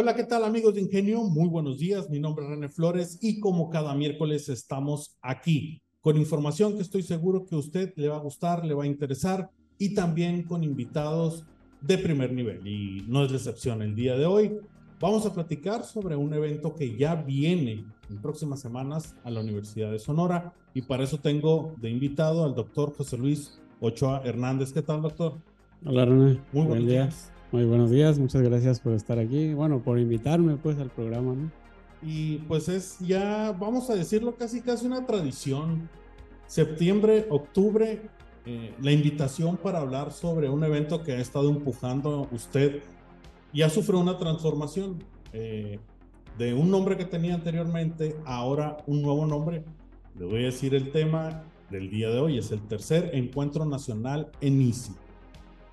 Hola, ¿qué tal amigos de Ingenio? Muy buenos días, mi nombre es René Flores y como cada miércoles estamos aquí con información que estoy seguro que a usted le va a gustar, le va a interesar y también con invitados de primer nivel. Y no es la excepción el día de hoy. Vamos a platicar sobre un evento que ya viene en próximas semanas a la Universidad de Sonora y para eso tengo de invitado al doctor José Luis Ochoa Hernández. ¿Qué tal, doctor? Hola, René. Muy buenos días. Muy buenos días, muchas gracias por estar aquí, bueno, por invitarme pues al programa, ¿no? Y pues es ya, vamos a decirlo, casi casi una tradición. Septiembre, octubre, eh, la invitación para hablar sobre un evento que ha estado empujando usted. Ya sufrió una transformación eh, de un nombre que tenía anteriormente, ahora un nuevo nombre. Le voy a decir el tema del día de hoy, es el tercer encuentro nacional en ICI.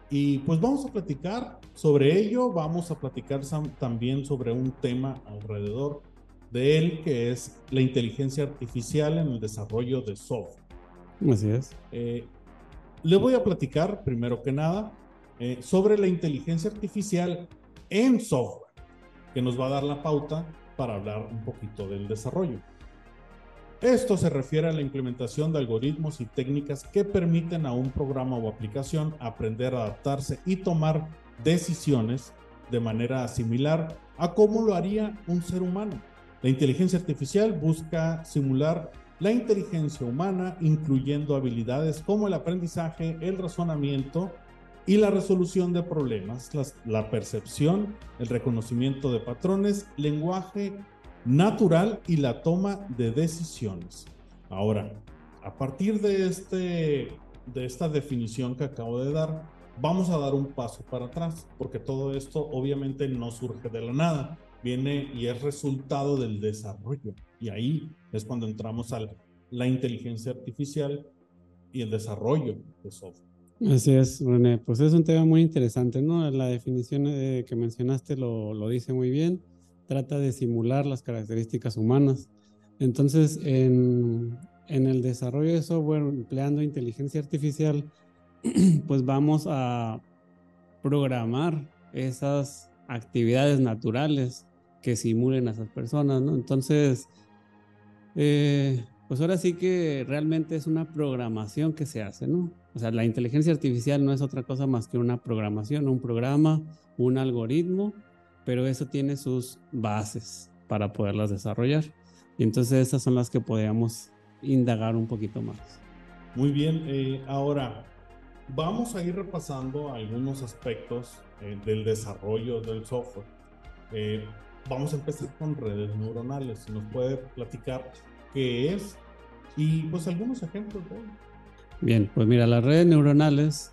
Y pues vamos a platicar sobre ello, vamos a platicar también sobre un tema alrededor de él, que es la inteligencia artificial en el desarrollo de software. Así es. Eh, le voy a platicar, primero que nada, eh, sobre la inteligencia artificial en software, que nos va a dar la pauta para hablar un poquito del desarrollo. Esto se refiere a la implementación de algoritmos y técnicas que permiten a un programa o aplicación aprender a adaptarse y tomar decisiones de manera similar a cómo lo haría un ser humano. La inteligencia artificial busca simular la inteligencia humana, incluyendo habilidades como el aprendizaje, el razonamiento y la resolución de problemas, la percepción, el reconocimiento de patrones, lenguaje natural y la toma de decisiones. Ahora, a partir de, este, de esta definición que acabo de dar, vamos a dar un paso para atrás, porque todo esto obviamente no surge de la nada, viene y es resultado del desarrollo. Y ahí es cuando entramos a la inteligencia artificial y el desarrollo de software. Así es, René. Pues es un tema muy interesante, ¿no? La definición eh, que mencionaste lo, lo dice muy bien trata de simular las características humanas. Entonces, en, el desarrollo de software empleando inteligencia artificial, pues vamos a programar esas actividades naturales que simulen a esas personas. Entonces, eh, pues ahora sí que realmente es una programación que se hace, ¿no? O sea, la inteligencia artificial no es otra cosa más que una programación, un programa, un algoritmo pero eso tiene sus bases para poderlas desarrollar. Y entonces esas son las que podríamos indagar un poquito más. Muy bien, eh, ahora vamos a ir repasando algunos aspectos eh, del desarrollo del software. Eh, vamos a empezar con redes neuronales. Si nos puede platicar qué es y pues algunos ejemplos Bien, pues mira, las redes neuronales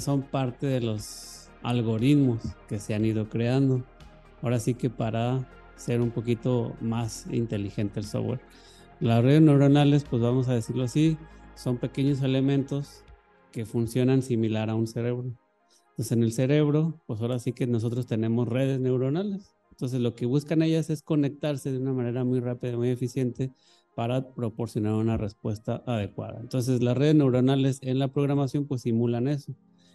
son parte de los algoritmos que se han ido creando. Ahora sí que para ser un poquito más inteligente el software. Las redes neuronales, pues vamos a decirlo así, son pequeños elementos que funcionan similar a un cerebro. Entonces en el cerebro, pues ahora sí que nosotros tenemos redes neuronales. Entonces lo que buscan ellas es conectarse de una manera muy rápida, muy eficiente para proporcionar una respuesta adecuada. Entonces las redes neuronales en la programación pues simulan eso.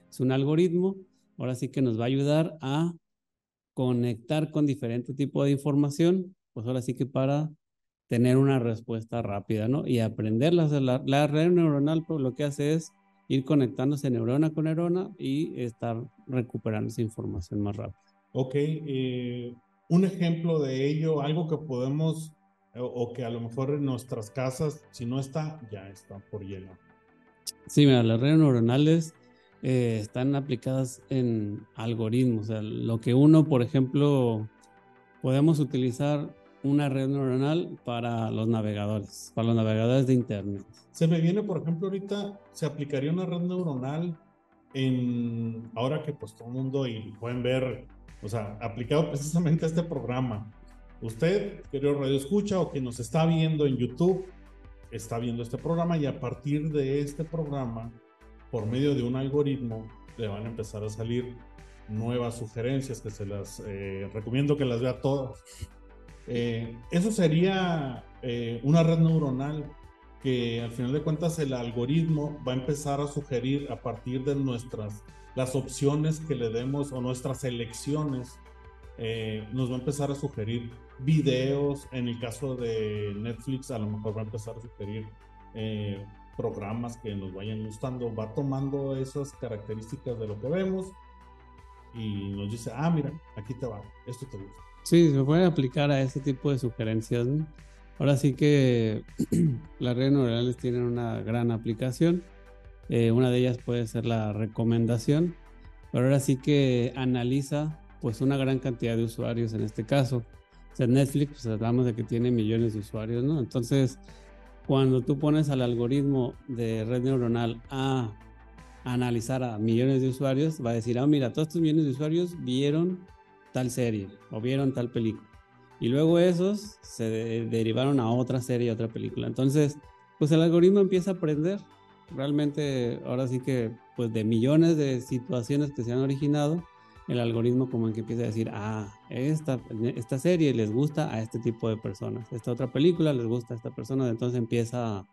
Es un algoritmo ahora sí que nos va a ayudar a conectar con diferente tipo de información, pues ahora sí que para tener una respuesta rápida, ¿no? Y aprender la, la red neuronal, pues lo que hace es ir conectándose neurona con neurona y estar recuperando esa información más rápido. Ok, eh, un ejemplo de ello, algo que podemos o, que a lo mejor en nuestras casas, si no está, ya está por llegar. Sí, mira, las redes neuronales eh, están aplicadas en algoritmos. O sea, lo que uno, por ejemplo, podemos utilizar una red neuronal para los navegadores, para los navegadores de Internet. Se me viene, por ejemplo, ahorita se aplicaría una red neuronal en, ahora que pues todo el mundo y pueden ver, o sea, aplicado precisamente a este programa. Usted, querido Radio Escucha o que nos está viendo en YouTube, está viendo este programa y a partir de este programa por medio de un algoritmo le van a empezar a salir nuevas sugerencias que se las eh, recomiendo que las vea todas. Eh, eso sería eh, una red neuronal que al final de cuentas el algoritmo va a empezar a sugerir a partir de nuestras las opciones que le demos o nuestras elecciones eh, nos va a empezar a sugerir videos. En el caso de Netflix, a lo mejor va a empezar a sugerir eh, programas que nos vayan gustando. Va tomando esas características de lo que vemos y nos dice, ah, mira, aquí te va, esto te gusta. Sí, se puede aplicar a ese tipo de sugerencias. Ahora sí que las redes neuronales tienen una gran aplicación. Eh, una de ellas puede ser la recomendación, pero ahora sí que analiza pues una gran cantidad de usuarios en este caso. O sea, Netflix, pues hablamos de que tiene millones de usuarios, ¿no? Entonces, cuando tú pones al algoritmo de red neuronal a analizar a millones de usuarios, va a decir, ah, mira, todos estos millones de usuarios vieron tal serie o vieron tal película. Y luego esos se derivaron a otra serie, otra película. Entonces, pues el algoritmo empieza a aprender. Realmente, ahora sí que, pues de millones de situaciones que se han originado, el algoritmo como en que empieza a decir, ah, esta, esta serie les gusta a este tipo de personas, esta otra película les gusta a esta persona, entonces empieza a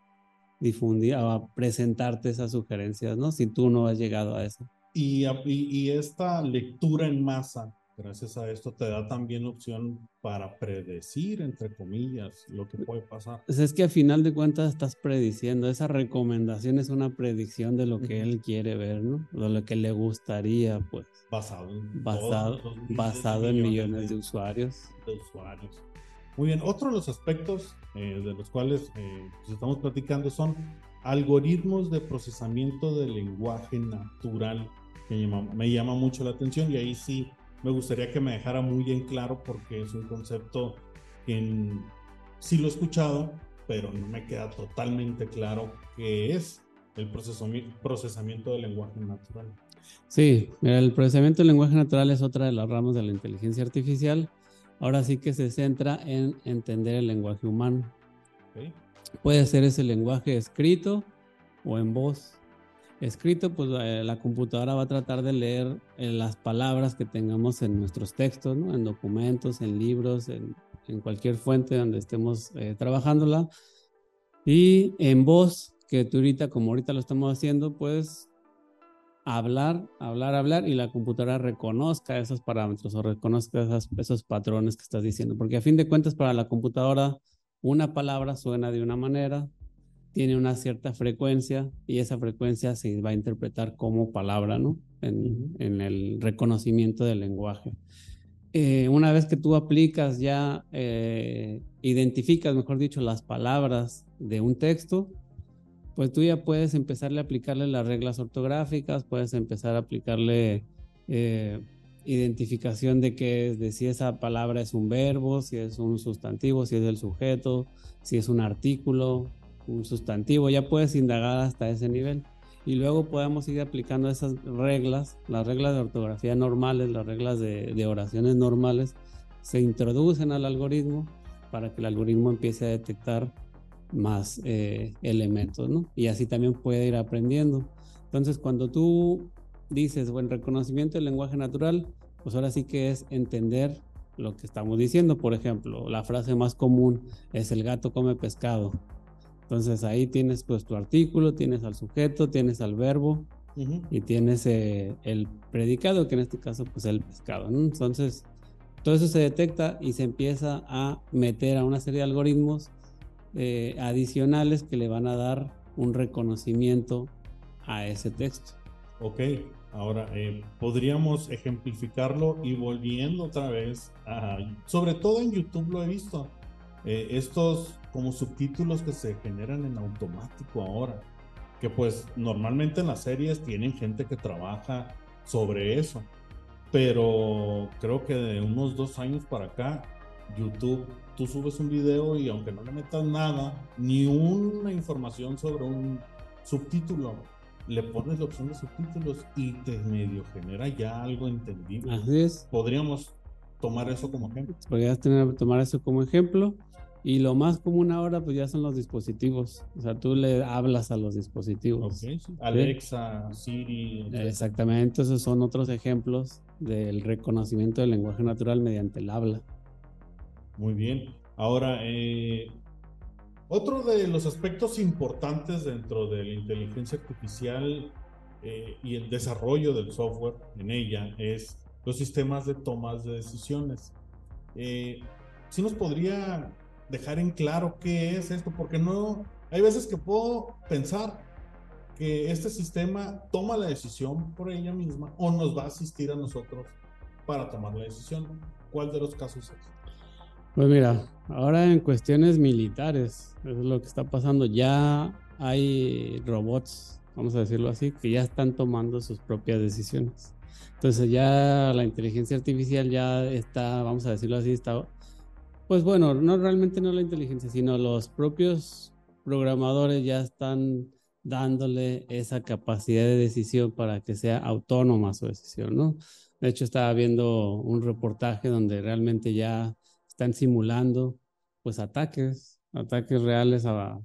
difundir, a presentarte esas sugerencias, ¿no? Si tú no has llegado a eso. Y, y, esta lectura en masa, gracias a esto, te da también opción para predecir, entre comillas, lo que puede pasar. Pues es que a final de cuentas estás prediciendo, esa recomendación es una predicción de lo que él quiere ver, ¿no? De lo que le gustaría, pues. Basado en, basado, basado en millones de, usuarios. De usuarios. Muy bien, otro de los aspectos eh, de los cuales eh, pues, estamos platicando son algoritmos de procesamiento del lenguaje natural, que me llama mucho la atención y ahí sí me gustaría que me dejara muy en claro porque es un concepto que sí lo he escuchado, pero no me queda totalmente claro qué es el procesamiento del lenguaje natural. Sí, el procesamiento del lenguaje natural es otra de las ramas de la inteligencia artificial. Ahora sí que se centra en entender el lenguaje humano. Puede ser ese lenguaje escrito o en voz escrito, pues eh, la computadora va a tratar de leer eh, las palabras que tengamos en nuestros textos, ¿no? en documentos, en libros, en, cualquier fuente donde estemos eh, trabajándola. Y en voz, que tú ahorita, como ahorita lo estamos haciendo, pues hablar, hablar, hablar y la computadora reconozca esos parámetros o reconozca esos patrones que estás diciendo. Porque a fin de cuentas, para la computadora, una palabra suena de una manera, tiene una cierta frecuencia y esa frecuencia se va a interpretar como palabra, ¿no? En, el reconocimiento del lenguaje. Eh, una vez que tú aplicas ya, eh, identificas, mejor dicho, las palabras de un texto, pues tú ya puedes empezarle a aplicarle las reglas ortográficas, puedes empezar a aplicarle eh, identificación de que de si esa palabra es un verbo, si es un sustantivo, si es el sujeto, si es un artículo, un sustantivo, ya puedes indagar hasta ese nivel. Y luego podemos ir aplicando esas reglas, las reglas de ortografía normales, las reglas de, oraciones normales, se introducen al algoritmo para que el algoritmo empiece a detectar más eh, elementos, ¿no? Y así también puede ir aprendiendo. Entonces, cuando tú dices, bueno, reconocimiento del lenguaje natural, pues ahora sí que es entender lo que estamos diciendo. Por ejemplo, la frase más común es el gato come pescado. Entonces ahí tienes pues tu artículo, tienes al sujeto, tienes al verbo y tienes eh, el predicado, que en este caso pues el pescado. Entonces todo eso se detecta y se empieza a meter a una serie de algoritmos eh, adicionales que le van a dar un reconocimiento a ese texto. Ok, ahora eh, podríamos ejemplificarlo y volviendo otra vez, sobre todo en YouTube lo he visto, estos como subtítulos que se generan en automático ahora. Que pues normalmente en las series tienen gente que trabaja sobre eso. Pero creo que de unos dos años para acá, YouTube, tú subes un video y aunque no le metas nada, ni una información sobre un subtítulo, le pones la opción de subtítulos y te medio genera ya algo entendible. Así es. Podríamos tomar eso como ejemplo. Podrías tener, tomar eso como ejemplo. Y lo más común ahora, pues ya son los dispositivos. O sea, tú le hablas a los dispositivos. Alexa, Siri. Exactamente, esos son otros ejemplos del reconocimiento del lenguaje natural mediante el habla. Muy bien. Ahora, eh, otro de los aspectos importantes dentro de la inteligencia artificial eh, y el desarrollo del software en ella es los sistemas de tomas de decisiones. Eh, ¿Sí nos podría dejar en claro qué es esto? Porque no, hay veces que puedo pensar que este sistema toma la decisión por ella misma o nos va a asistir a nosotros para tomar la decisión. ¿Cuál de los casos es? Pues mira, ahora en cuestiones militares, eso es lo que está pasando. Ya hay robots, vamos a decirlo así, que ya están tomando sus propias decisiones. Entonces ya la inteligencia artificial ya está, vamos a decirlo así, está, pues bueno, no realmente no la inteligencia, sino los propios programadores ya están dándole esa capacidad de decisión para que sea autónoma su decisión, ¿no? De hecho, estaba viendo un reportaje donde realmente ya están simulando pues ataques, ataques reales a,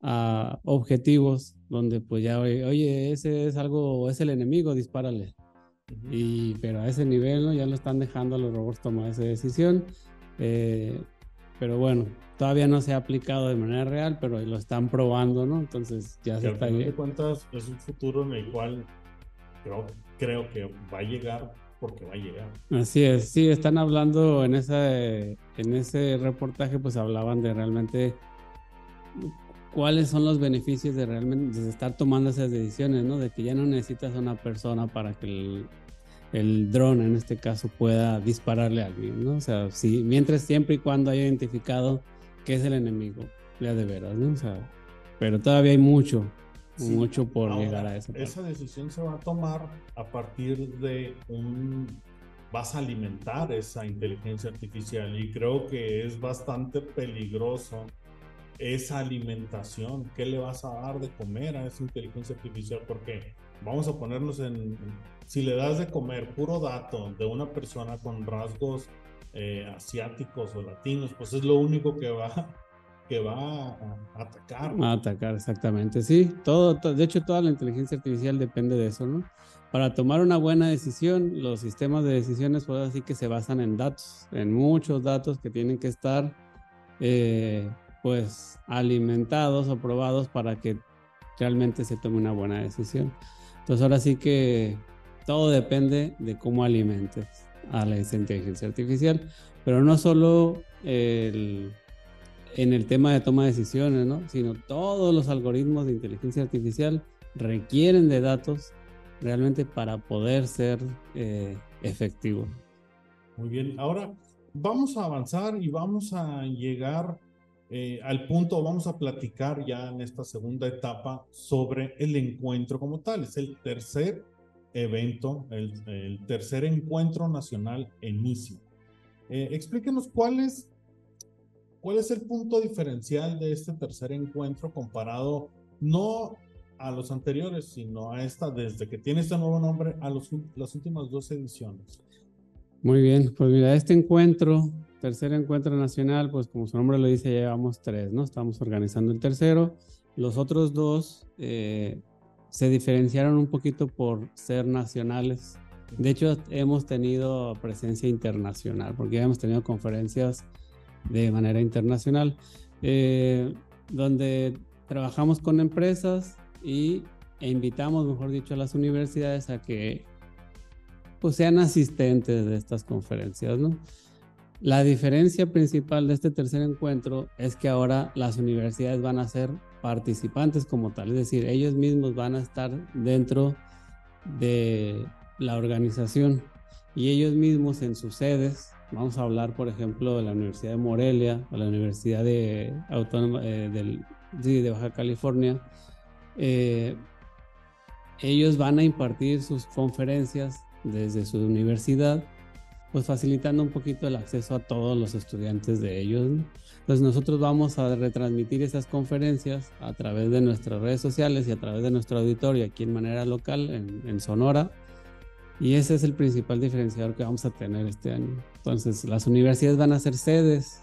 a objetivos donde pues ya, oye, ese es algo, es el enemigo, dispárale. Y, pero a ese nivel ¿no? ya lo están dejando a los robots tomar esa decisión. Eh, pero bueno, todavía no se ha aplicado de manera real, pero lo están probando, ¿no? Entonces ya se está... de cuentas es un futuro en el cual creo, creo que va a llegar porque va a llegar. Así es, sí, están hablando en, esa, en ese reportaje, pues hablaban de realmente cuáles son los beneficios de realmente de estar tomando esas decisiones, ¿no? De que ya no necesitas a una persona para que el, el dron en este caso pueda dispararle a alguien, ¿no? O sea, si, mientras siempre y cuando haya identificado que es el enemigo, ya de veras, ¿no? O sea, pero todavía hay mucho, mucho por llegar a eso. Esa decisión se va a tomar a partir de un vas a alimentar esa inteligencia artificial y creo que es bastante peligroso esa alimentación, qué le vas a dar de comer a esa inteligencia artificial, porque vamos a ponernos en, si le das de comer puro dato de una persona con rasgos eh, asiáticos o latinos, pues es lo único que va, que va a atacar. A atacar, exactamente, sí. Todo, de hecho, toda la inteligencia artificial depende de eso, ¿no? Para tomar una buena decisión, los sistemas de decisiones, pues así que se basan en datos, en muchos datos que tienen que estar eh, pues alimentados o probados para que realmente se tome una buena decisión. Entonces ahora sí que todo depende de cómo alimentes a la inteligencia artificial, pero no solo en el tema de toma de decisiones, ¿no? sino todos los algoritmos de inteligencia artificial requieren de datos realmente para poder ser eh, efectivos. Muy bien, ahora vamos a avanzar y vamos a llegar eh, al punto vamos a platicar ya en esta segunda etapa sobre el encuentro como tal. Es el tercer evento, el, tercer encuentro nacional en ICI. Eh, explíquenos cuál es, cuál es el punto diferencial de este tercer encuentro comparado no a los anteriores, sino a esta, desde que tiene este nuevo nombre, a los, las últimas dos ediciones. Muy bien, pues mira, este encuentro tercer encuentro nacional, pues como su nombre lo dice, llevamos tres, ¿no? Estamos organizando el tercero. Los otros dos eh, se diferenciaron un poquito por ser nacionales. De hecho, hemos tenido presencia internacional, porque ya hemos tenido conferencias de manera internacional, eh, donde trabajamos con empresas y, e invitamos, mejor dicho, a las universidades a que pues, sean asistentes de estas conferencias, ¿no? La diferencia principal de este tercer encuentro es que ahora las universidades van a ser participantes como tal, es decir, ellos mismos van a estar dentro de la organización y ellos mismos en sus sedes, vamos a hablar por ejemplo de la Universidad de Morelia o la Universidad de, Autónoma, eh, del, de Baja California, eh, ellos van a impartir sus conferencias desde su universidad pues facilitando un poquito el acceso a todos los estudiantes de ellos. Entonces nosotros vamos a retransmitir esas conferencias a través de nuestras redes sociales y a través de nuestro auditorio aquí en manera local, en, Sonora. Y ese es el principal diferenciador que vamos a tener este año. Entonces las universidades van a ser sedes,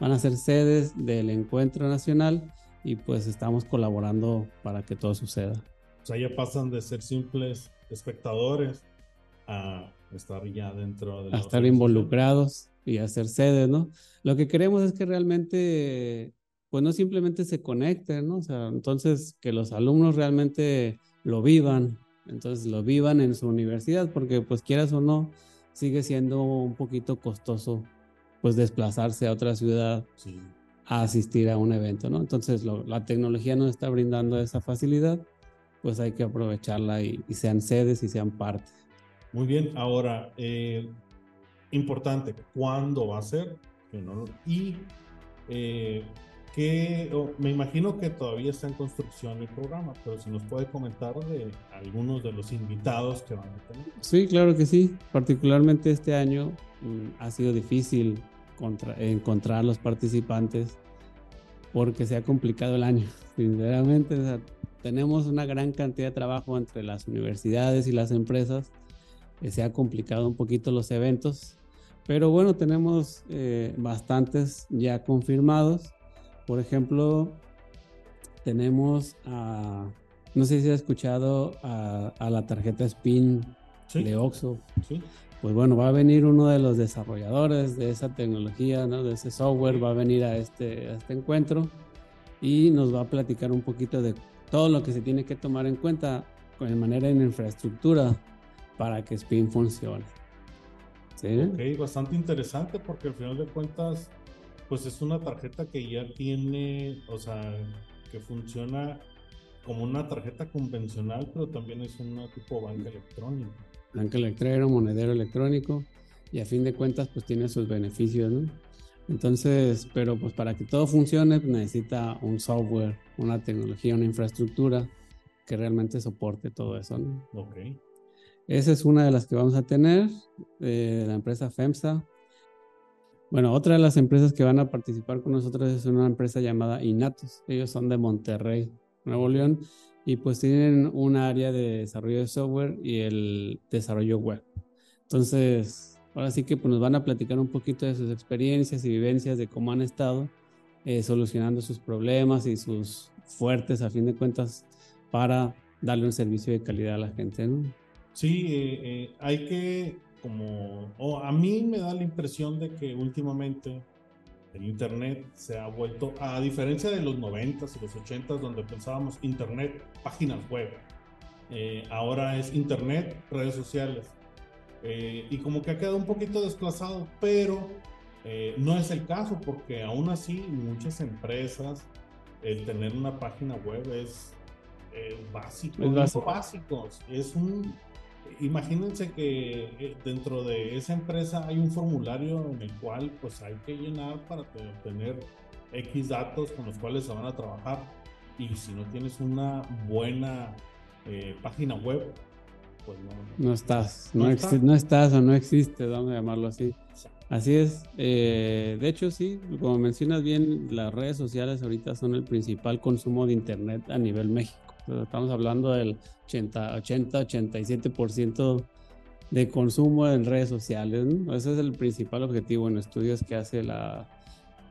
van a ser sedes del encuentro nacional y pues estamos colaborando para que todo suceda. O sea, ya pasan de ser simples espectadores a estar ya dentro de... A estar involucrados y hacer sedes, ¿no? Lo que queremos es que realmente, pues no simplemente se conecten, ¿no? O sea, entonces que los alumnos realmente lo vivan, entonces lo vivan en su universidad, porque pues quieras o no, sigue siendo un poquito costoso pues desplazarse a otra ciudad a asistir a un evento, ¿no? Entonces la tecnología nos está brindando esa facilidad, pues hay que aprovecharla y, sean sedes y sean parte. Muy bien, ahora, eh, importante, ¿cuándo va a ser? Y eh, que me imagino que todavía está en construcción el programa, pero si nos puede comentar de algunos de los invitados que van a tener. Sí, claro que sí. Particularmente este año mm, ha sido difícil encontrar los participantes porque se ha complicado el año. Sinceramente, tenemos una gran cantidad de trabajo entre las universidades y las empresas. Se ha complicado un poquito los eventos, pero bueno, tenemos eh, bastantes ya confirmados por ejemplo, tenemos a, no sé si ha escuchado a, la tarjeta SPIN de Oxo. Pues bueno, va a venir uno de los desarrolladores de esa tecnología, ¿no? de ese software, va a venir a este, a este encuentro y nos va a platicar un poquito de todo lo que se tiene que tomar en cuenta de manera en infraestructura para que SPIN funcione. ¿Sí? Ok, bastante interesante porque al final de cuentas pues es una tarjeta que ya tiene, o sea, que funciona como una tarjeta convencional, pero también es un tipo banca electrónica. Banca electrónica, monedero electrónico, y a fin de cuentas, pues tiene sus beneficios, ¿no? Entonces, pero pues para que todo funcione, pues, necesita un software, una tecnología, una infraestructura que realmente soporte todo eso, ¿no? Ok. Esa es una de las que vamos a tener, de la empresa FEMSA. Bueno, otra de las empresas que van a participar con nosotros es una empresa llamada Inatus. Ellos son de Monterrey, Nuevo León, y pues tienen un área de desarrollo de software y el desarrollo web. Entonces, ahora sí que pues, nos van a platicar un poquito de sus experiencias y vivencias de cómo han estado eh, solucionando sus problemas y sus fuertes, a fin de cuentas, para darle un servicio de calidad a la gente. ¿no? Sí, eh, eh, hay que como, o a mí me da la impresión de que últimamente el Internet se ha vuelto, a diferencia de los 90s y los 80s, donde pensábamos Internet, páginas web, eh, ahora es Internet, redes sociales. Eh, y como que ha quedado un poquito desplazado, pero eh, no es el caso, porque aún así muchas empresas, el tener una página web es, básico, es básico. Es un imagínense que eh, dentro de esa empresa hay un formulario en el cual pues hay que llenar para obtener X datos con los cuales se van a trabajar. Y si no tienes una buena eh, página web pues no, no. Estás no, no, estás o no existe vamos a llamarlo así. Así es eh, de hecho sí como mencionas bien las redes sociales ahorita son el principal consumo de internet a nivel México Estamos hablando del 80, 80 87% de consumo en redes sociales. Ese es el principal objetivo en estudios que hace la,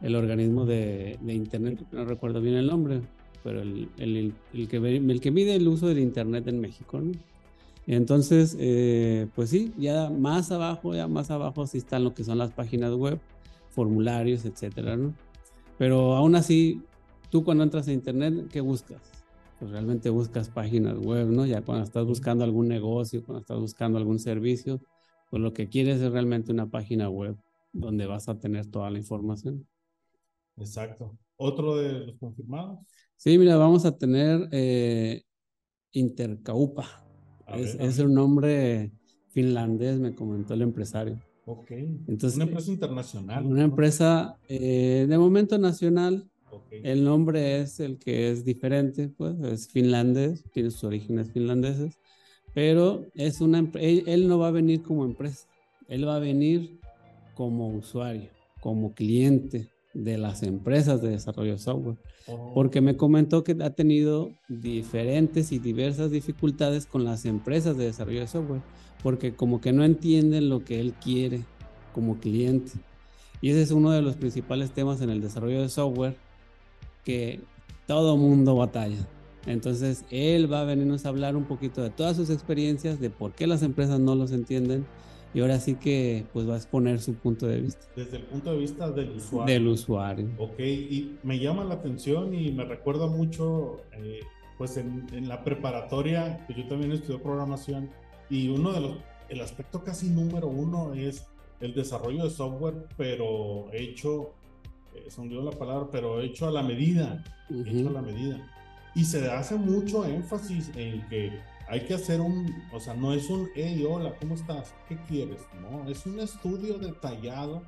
el organismo de, de, Internet, no recuerdo bien el nombre, pero el, el, el, que, el que mide el uso del Internet en México. Entonces, eh, pues sí, ya más abajo, ya más abajo sí están lo que son las páginas web, formularios, etcétera, ¿no? Pero aún así, tú cuando entras a Internet, ¿qué buscas? Pues realmente buscas páginas web, ¿no? Ya cuando estás buscando algún negocio, cuando estás buscando algún servicio, pues lo que quieres es realmente una página web donde vas a tener toda la información. Exacto. ¿Otro de los confirmados? Sí, mira, vamos a tener eh, Intercaupa. es, un nombre finlandés, me comentó el empresario. Ok. Entonces, una empresa internacional. Una empresa eh, de momento nacional, el nombre es el que es diferente, pues es finlandés, tiene sus orígenes finlandeses, pero es una él, no va a venir como empresa, él va a venir como usuario, como cliente de las empresas de desarrollo de software, oh. porque me comentó que ha tenido diferentes y diversas dificultades con las empresas de desarrollo de software, porque como que no entienden lo que él quiere como cliente. Y ese es uno de los principales temas en el desarrollo de software, que todo mundo batalla. Entonces, él va a venirnos a hablar un poquito de todas sus experiencias, de por qué las empresas no los entienden. Y ahora sí que pues va a exponer su punto de vista. Desde el punto de vista del usuario. Del usuario. Ok, y me llama la atención y me recuerda mucho, eh, pues en, en, la preparatoria, que yo también estudié programación, y uno de los el aspecto casi número uno es el desarrollo de software, pero hecho, eh, se la palabra, pero hecho a la medida, hecho a la medida. Y se hace mucho énfasis en que hay que hacer un, o sea, no es un, hey, hola, ¿cómo estás? ¿Qué quieres? No, es un estudio detallado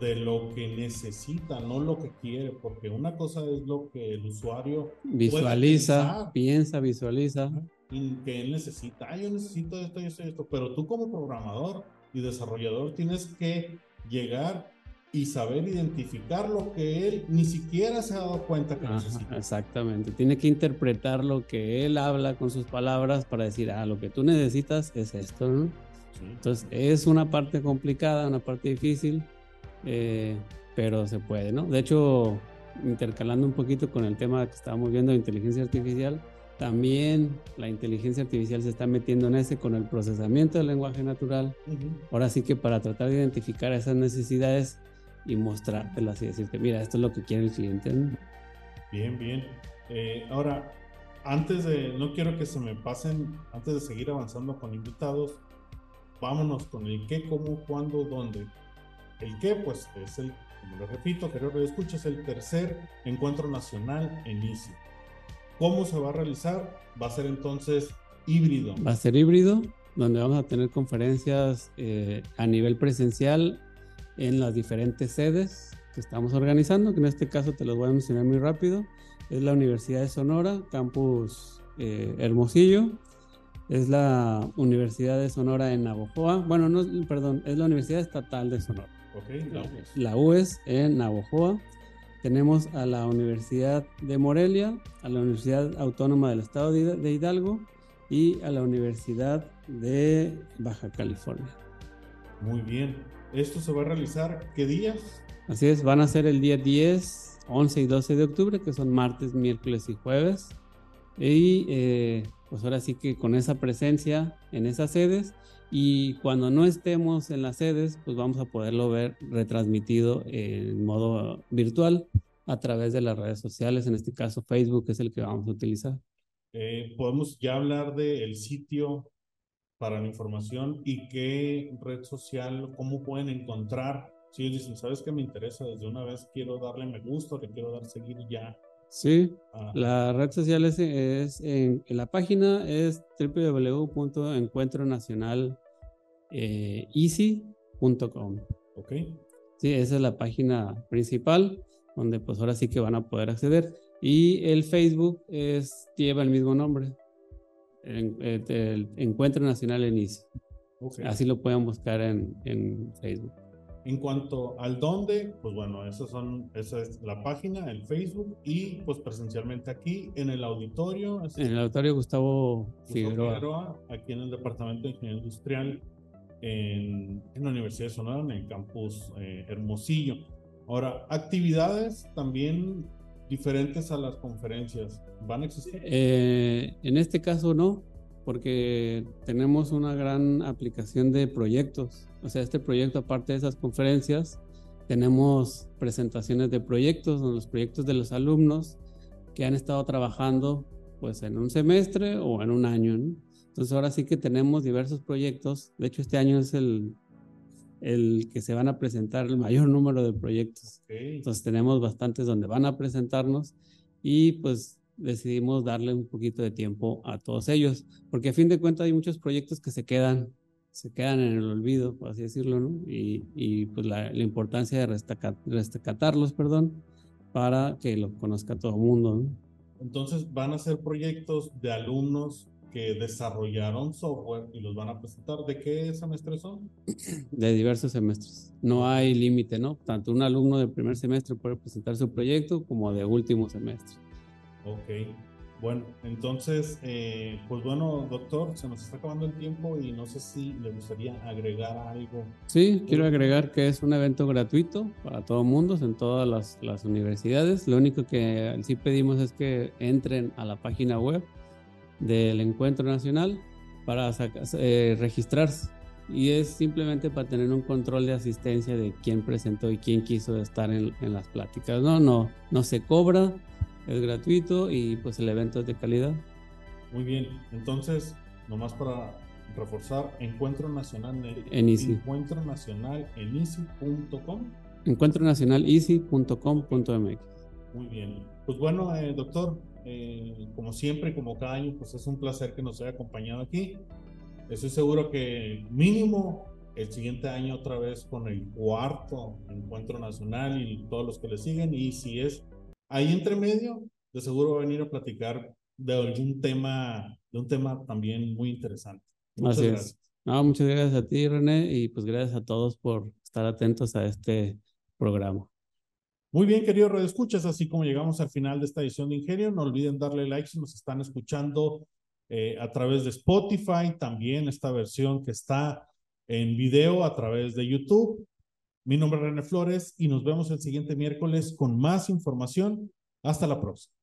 de lo que necesita, no lo que quiere, porque una cosa es lo que el usuario visualiza, piensa, visualiza. Y que él necesita, ah, yo necesito esto, esto, esto, pero tú como programador y desarrollador tienes que llegar y saber identificar lo que él ni siquiera se ha dado cuenta que necesita. Exactamente, tiene que interpretar lo que él habla con sus palabras para decir, ah, lo que tú necesitas es esto, ¿no? Entonces es una parte complicada, una parte difícil, eh, pero se puede, ¿no? De hecho, intercalando un poquito con el tema que estábamos viendo de inteligencia artificial, también la inteligencia artificial se está metiendo en ese con el procesamiento del lenguaje natural. Ahora sí que para tratar de identificar esas necesidades y mostrártelas y decirte, mira, esto es lo que quiere el cliente. Bien, bien. Eh, ahora, antes de, no quiero que se me pasen, antes de seguir avanzando con invitados, vámonos con el qué, cómo, cuándo, dónde. El qué, pues es el, como lo repito, querido que escuchas, el tercer encuentro nacional en ICI. ¿Cómo se va a realizar? Va a ser entonces híbrido. Va a ser híbrido, donde vamos a tener conferencias eh, a nivel presencial en las diferentes sedes que estamos organizando, que en este caso te los voy a mencionar muy rápido. Es la Universidad de Sonora, campus eh, Hermosillo. Es la Universidad de Sonora en Navojoa. Bueno, no, perdón, es la Universidad Estatal de Sonora. la, UES. en Navojoa. Tenemos a la Universidad de Morelia, a la Universidad Autónoma del Estado de Hidalgo y a la Universidad de Baja California. Muy bien. ¿Esto se va a realizar qué días? Así es, van a ser el día 10, 11 y 12 de octubre, que son martes, miércoles y jueves. Y eh, pues ahora sí que con esa presencia en esas sedes y cuando no estemos en las sedes, pues vamos a poderlo ver retransmitido en modo virtual a través de las redes sociales, en este caso Facebook es el que vamos a utilizar. Eh, podemos ya hablar del sitio para la información y qué red social, cómo pueden encontrar. Si ellos dicen, ¿sabes qué me interesa? Desde una vez quiero darle me gusta, le quiero dar seguir ya. Sí, la red social es, en, la página es www.encuentronacionaleasy.com. ok. Sí, esa es la página principal donde pues ahora sí que van a poder acceder. Y el Facebook es, lleva el mismo nombre, el, el, Encuentro Nacional en ICI. Así lo pueden buscar en, en, Facebook. En cuanto al dónde, pues bueno, esos son, esa es la página, el Facebook y pues presencialmente aquí en el auditorio. En el auditorio Gustavo, Figueroa. Aquí en el Departamento de Ingeniería Industrial en, en la Universidad de Sonora, en el campus eh, Hermosillo. Ahora, actividades también diferentes a las conferencias van a existir? Eh, en este caso no, porque tenemos una gran aplicación de proyectos. O sea, este proyecto, aparte de esas conferencias, tenemos presentaciones de proyectos, los proyectos de los alumnos que han estado trabajando pues en un semestre o en un año. Entonces ahora sí que tenemos diversos proyectos. De hecho, este año es el el que se van a presentar el mayor número de proyectos. Entonces tenemos bastantes donde van a presentarnos y pues decidimos darle un poquito de tiempo a todos ellos, porque a fin de cuentas hay muchos proyectos que se quedan, se quedan en el olvido, por así decirlo, ¿no? Y, y pues la, la, importancia de rescatarlos, perdón, para que lo conozca todo el mundo, ¿no? Entonces van a ser proyectos de alumnos que desarrollaron software y los van a presentar. ¿De qué semestres son? De diversos semestres. No hay límite, ¿no? Tanto un alumno de primer semestre puede presentar su proyecto como de último semestre. Ok. Bueno, entonces, eh, pues bueno, doctor, se nos está acabando el tiempo y no sé si le gustaría agregar algo. Sí, quiero agregar que es un evento gratuito para todo el mundo, en todas las, las universidades. Lo único que sí pedimos es que entren a la página web del encuentro nacional para eh, registrarse. Y es simplemente para tener un control de asistencia de quién presentó y quién quiso estar en, las pláticas. No, no, no se cobra, es gratuito y pues el evento es de calidad. Muy bien, entonces, nomás para reforzar Encuentro Nacional en Easy. Encuentro Nacional en easy.com. Encuentro Nacional easy.com.mx. Muy bien. Pues bueno, eh, doctor, eh, como siempre, como cada año, pues es un placer que nos haya acompañado aquí. Estoy seguro que mínimo el siguiente año otra vez con el cuarto encuentro nacional y todos los que le siguen. Y si es ahí entre medio, de seguro va a venir a platicar de algún tema, de un tema también muy interesante. Muchas gracias. muchas gracias a ti, René, y pues gracias a todos por estar atentos a este programa. Muy bien, queridos redescuchas, así como llegamos al final de esta edición de Ingenio, no olviden darle like si nos están escuchando eh, a través de Spotify, también esta versión que está en video a través de YouTube. Mi nombre es René Flores y nos vemos el siguiente miércoles con más información. Hasta la próxima.